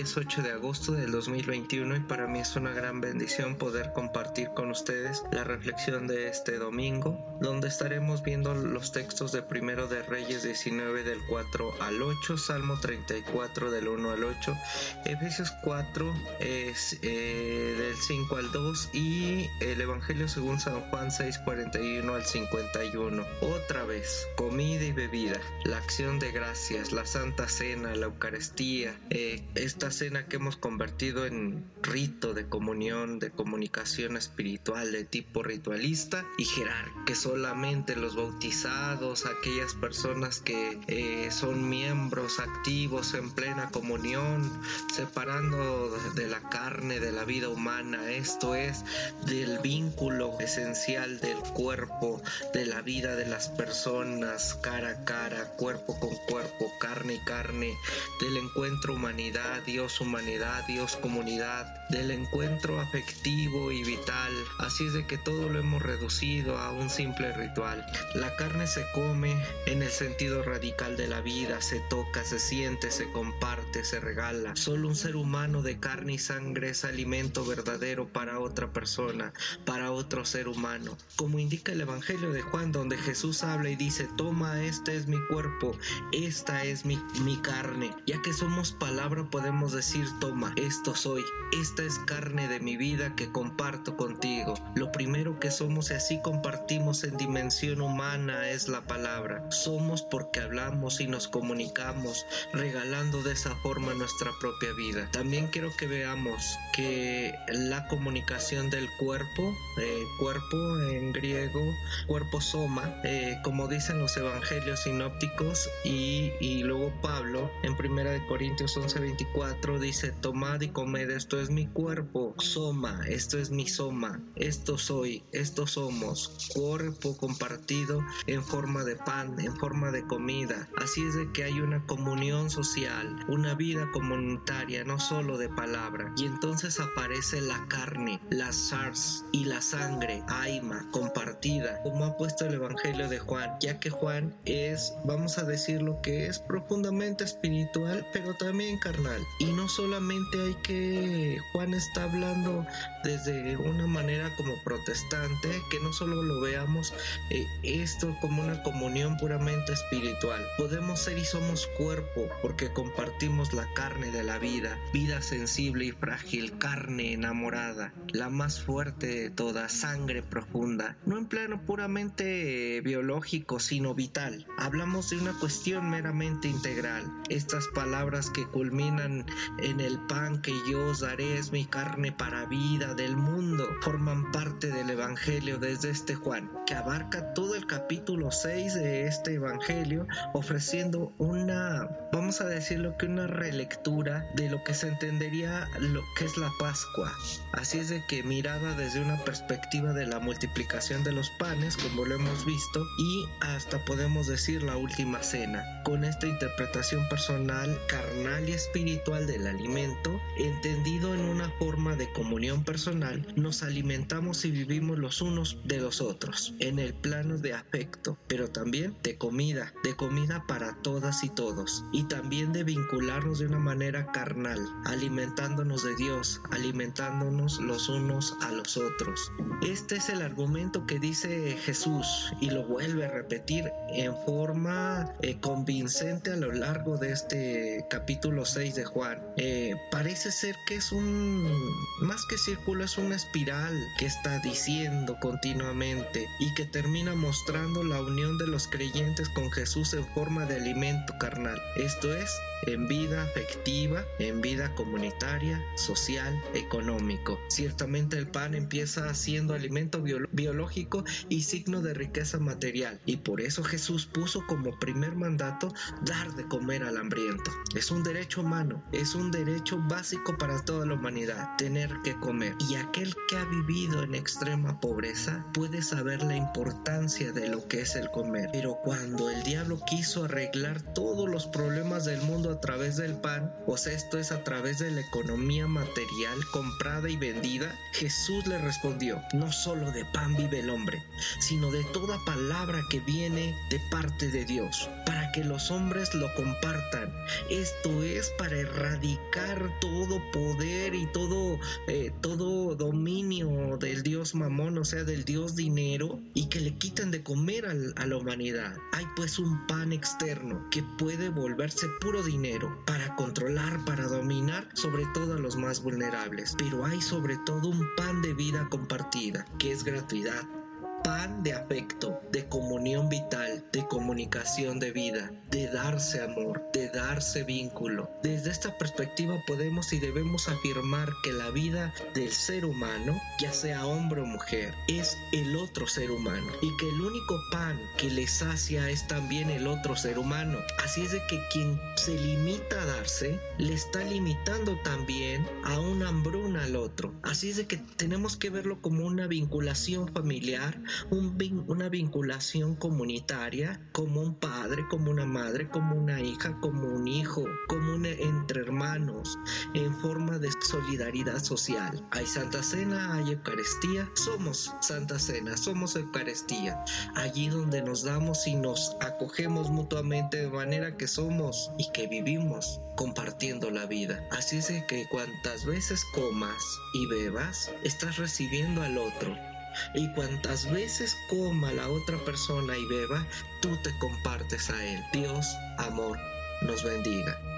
es 8 de agosto del 2021 y para mí es una gran bendición poder compartir con ustedes la reflexión de este domingo, donde estaremos viendo los textos de Primero de Reyes 19 del 4 al 8, Salmo 34 del 1 al 8, Efesios 4 es eh, del 5 al 2 y el Evangelio según San Juan 6 41 al 51. Otra vez, comida y bebida, la acción de gracias, la Santa Cena, la Eucaristía, eh, esta cena que hemos convertido en rito de comunión, de comunicación espiritual de tipo ritualista y jerárquico, que solamente los bautizados, aquellas personas que eh, son miembros activos en plena comunión, separando de la carne de la vida humana, esto es del vínculo esencial del cuerpo, de la vida de las personas, cara a cara, cuerpo con cuerpo, carne y carne, del encuentro humanidad, Dios humanidad, Dios comunidad, del encuentro afectivo y vital. Así es de que todo lo hemos reducido a un simple ritual. La carne se come en el sentido radical de la vida, se toca, se siente, se comparte, se regala. Solo un ser humano de carne y sangre es alimento verdadero para otra persona, para otro ser humano. Como indica el Evangelio de Juan, donde Jesús habla y dice, toma, este es mi cuerpo, esta es mi, mi carne. Ya que somos palabra podemos decir, toma, esto soy, esta es carne de mi vida que comparto contigo. Lo primero que somos y así compartimos en dimensión humana es la palabra. Somos porque hablamos y nos comunicamos, regalando de esa forma nuestra propia vida. También quiero que veamos que la comunicación del cuerpo, eh, cuerpo en griego, cuerpo soma, eh, como dicen los evangelios sinópticos y, y luego Pablo en primera de Corintios 11:24 dice, tomad y comed, esto es mi cuerpo, soma, esto es mi soma, esto soy, esto somos, cuerpo compartido en forma de pan, en forma de comida. Así es de que hay una comunión social, una vida comunitaria, no solo de palabra. Y entonces aparece la carne, la SARS y la sangre, aima, compartida, como ha puesto el Evangelio de Juan, ya que Juan es, vamos a decir lo que es profundamente espiritual, pero también carnal. Y no solamente hay que, Juan está hablando desde una manera como protestante, que no solo lo veamos eh, esto como una comunión puramente espiritual. Podemos ser y somos cuerpo porque compartimos la carne de la vida, vida sensible y frágil, carne enamorada, la más fuerte de toda, sangre profunda, no en plano puramente biológico, sino vital. Hablamos de una cuestión meramente integral. Estas palabras que culminan en el pan que yo os daré es mi carne para vida del mundo, forman parte del Evangelio desde este Juan, que abarca todo el capítulo 6 de este Evangelio, ofreciendo una, vamos a decirlo que una relectura de lo que se entendería lo que es la Pascua. Así es de que mirada desde una perspectiva de la multiplicación de los panes, como lo hemos visto, y hasta podemos decir la última cena. Con esta interpretación personal, carnal y espiritual del alimento, entendido en una forma de comunión personal, nos alimentamos y vivimos los unos de los otros, en el plano de afecto, pero también de comida, de comida para todas y todos, y también de vincularnos de una manera carnal, alimentándonos de Dios, alimentándonos los unos a los otros. Este es el argumento que dice Jesús y lo vuelve a repetir en forma eh, convincente a lo largo de este capítulo 6 de Juan. Eh, parece ser que es un, más que círculo, es una espiral que está diciendo continuamente y que termina mostrando la unión de los creyentes con Jesús en forma de alimento carnal. Esto es, en vida afectiva, en vida comunitaria, social, económico. Ciertamente el pan empieza siendo alimento biológico y signo de riqueza material y por eso Jesús puso como primer mandato dar de comer al hambriento. Es un derecho humano, es un derecho básico para toda la humanidad, tener que comer. Y aquel que ha vivido en extrema pobreza puede saber la importancia de lo que es el comer. Pero cuando el diablo quiso arreglar todos los problemas del mundo a través del pan, o sea, esto es a través de la economía material comprada y vendida, Jesús le respondió, no solo de pan vive el hombre, sino de toda palabra que viene de parte de Dios, para que los hombres lo compartan. Esto es para erradicar todo poder y todo, eh, todo dominio del Dios mamón, o sea, del Dios dinero, y que le quitan de comer a la humanidad. Hay pues un pan externo que puede volverse puro dinero para controlar, para dominar sobre todo a los más vulnerables. Pero hay sobre todo un pan de vida compartida, que es gratuidad pan de afecto, de comunión vital, de comunicación de vida, de darse amor, de darse vínculo. Desde esta perspectiva podemos y debemos afirmar que la vida del ser humano, ya sea hombre o mujer, es el otro ser humano y que el único pan que le sacia es también el otro ser humano. Así es de que quien se limita a darse, le está limitando también a una hambruna al otro. Así es de que tenemos que verlo como una vinculación familiar, una vinculación comunitaria como un padre, como una madre, como una hija, como un hijo, como entre hermanos, en forma de solidaridad social. Hay Santa Cena, hay Eucaristía, somos Santa Cena, somos Eucaristía, allí donde nos damos y nos acogemos mutuamente de manera que somos y que vivimos compartiendo la vida. Así es que cuantas veces comas y bebas, estás recibiendo al otro y cuantas veces coma la otra persona y beba, tú te compartes a él. Dios, amor, nos bendiga.